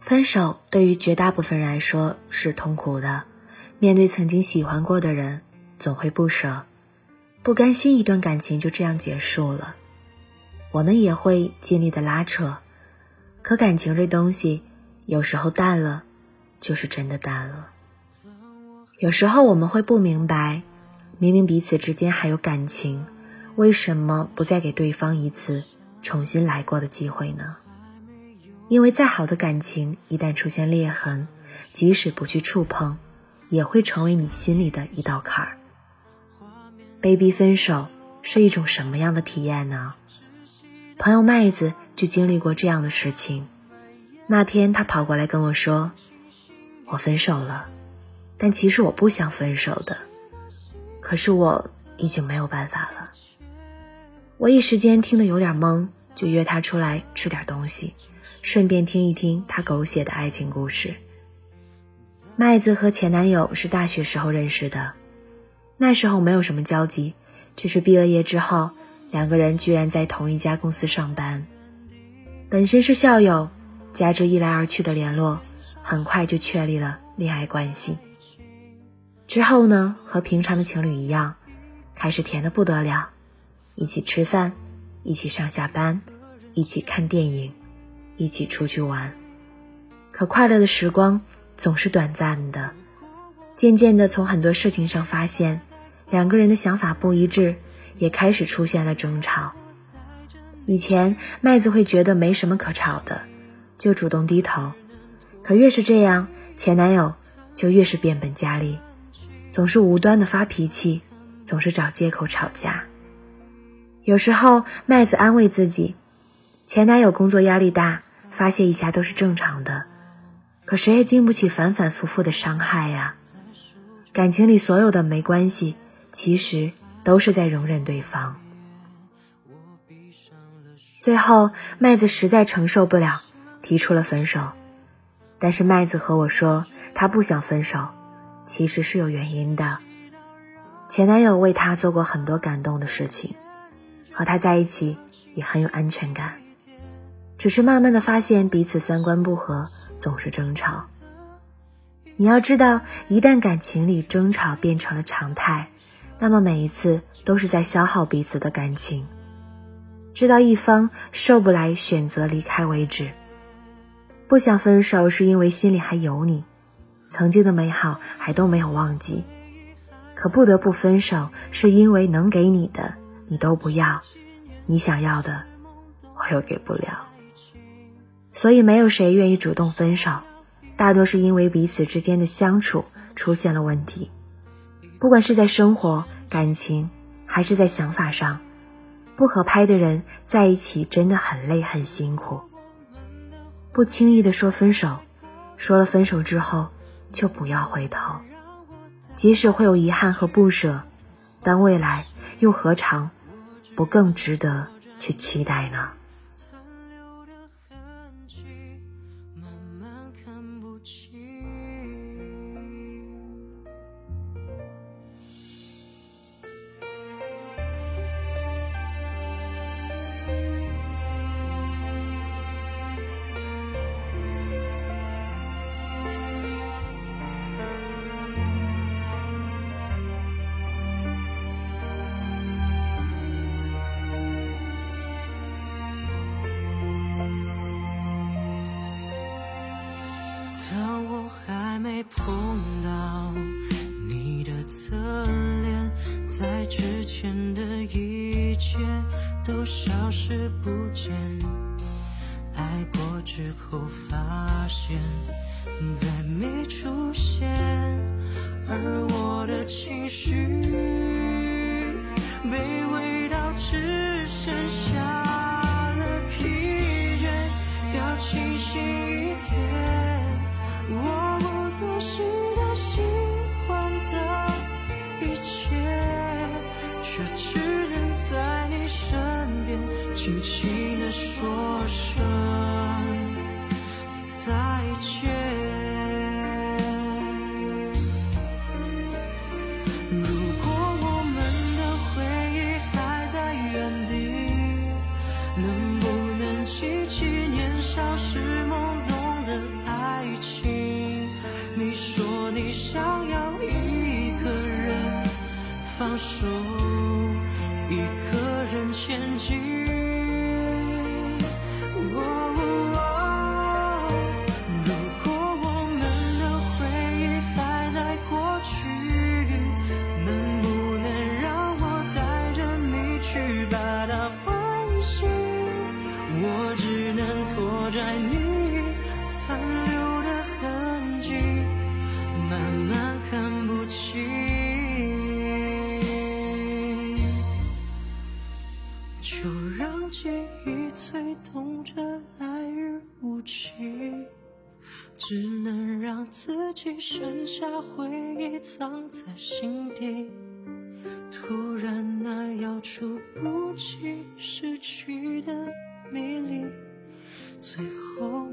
分手对于绝大部分人来说是痛苦的，面对曾经喜欢过的人，总会不舍，不甘心一段感情就这样结束了。我们也会尽力的拉扯，可感情这东西，有时候淡了，就是真的淡了。有时候我们会不明白，明明彼此之间还有感情，为什么不再给对方一次重新来过的机会呢？因为再好的感情，一旦出现裂痕，即使不去触碰，也会成为你心里的一道坎儿。被逼分手是一种什么样的体验呢？朋友麦子就经历过这样的事情。那天他跑过来跟我说：“我分手了，但其实我不想分手的，可是我已经没有办法了。”我一时间听得有点懵，就约他出来吃点东西。顺便听一听他狗血的爱情故事。麦子和前男友是大学时候认识的，那时候没有什么交集，只是毕了业之后，两个人居然在同一家公司上班。本身是校友，加之一来二去的联络，很快就确立了恋爱关系。之后呢，和平常的情侣一样，开始甜的不得了，一起吃饭，一起上下班，一起看电影。一起出去玩，可快乐的时光总是短暂的。渐渐的，从很多事情上发现，两个人的想法不一致，也开始出现了争吵。以前麦子会觉得没什么可吵的，就主动低头，可越是这样，前男友就越是变本加厉，总是无端的发脾气，总是找借口吵架。有时候麦子安慰自己，前男友工作压力大。发泄一下都是正常的，可谁也经不起反反复复的伤害呀。感情里所有的没关系，其实都是在容忍对方。最后，麦子实在承受不了，提出了分手。但是麦子和我说，他不想分手，其实是有原因的。前男友为他做过很多感动的事情，和他在一起也很有安全感。只是慢慢的发现彼此三观不合，总是争吵。你要知道，一旦感情里争吵变成了常态，那么每一次都是在消耗彼此的感情，直到一方受不来选择离开为止。不想分手是因为心里还有你，曾经的美好还都没有忘记。可不得不分手是因为能给你的你都不要，你想要的我又给不了。所以没有谁愿意主动分手，大多是因为彼此之间的相处出现了问题，不管是在生活、感情，还是在想法上，不合拍的人在一起真的很累很辛苦。不轻易的说分手，说了分手之后就不要回头，即使会有遗憾和不舍，但未来又何尝不更值得去期待呢？我还没碰到你的侧脸，在之前的一切都消失不见。爱过之后发现再没出现，而我的情绪卑微到只剩下轻轻的说声再见。如果我们的回忆还在原地，能不能记起年少时懵懂的爱情？你说你想要一个人放手，一个。去把它唤醒？我只能拖拽你残留的痕迹，慢慢看不清。就让记忆催动着来日无期，只能让自己剩下回忆藏在心底。突然那遥触不及失去的迷离，最后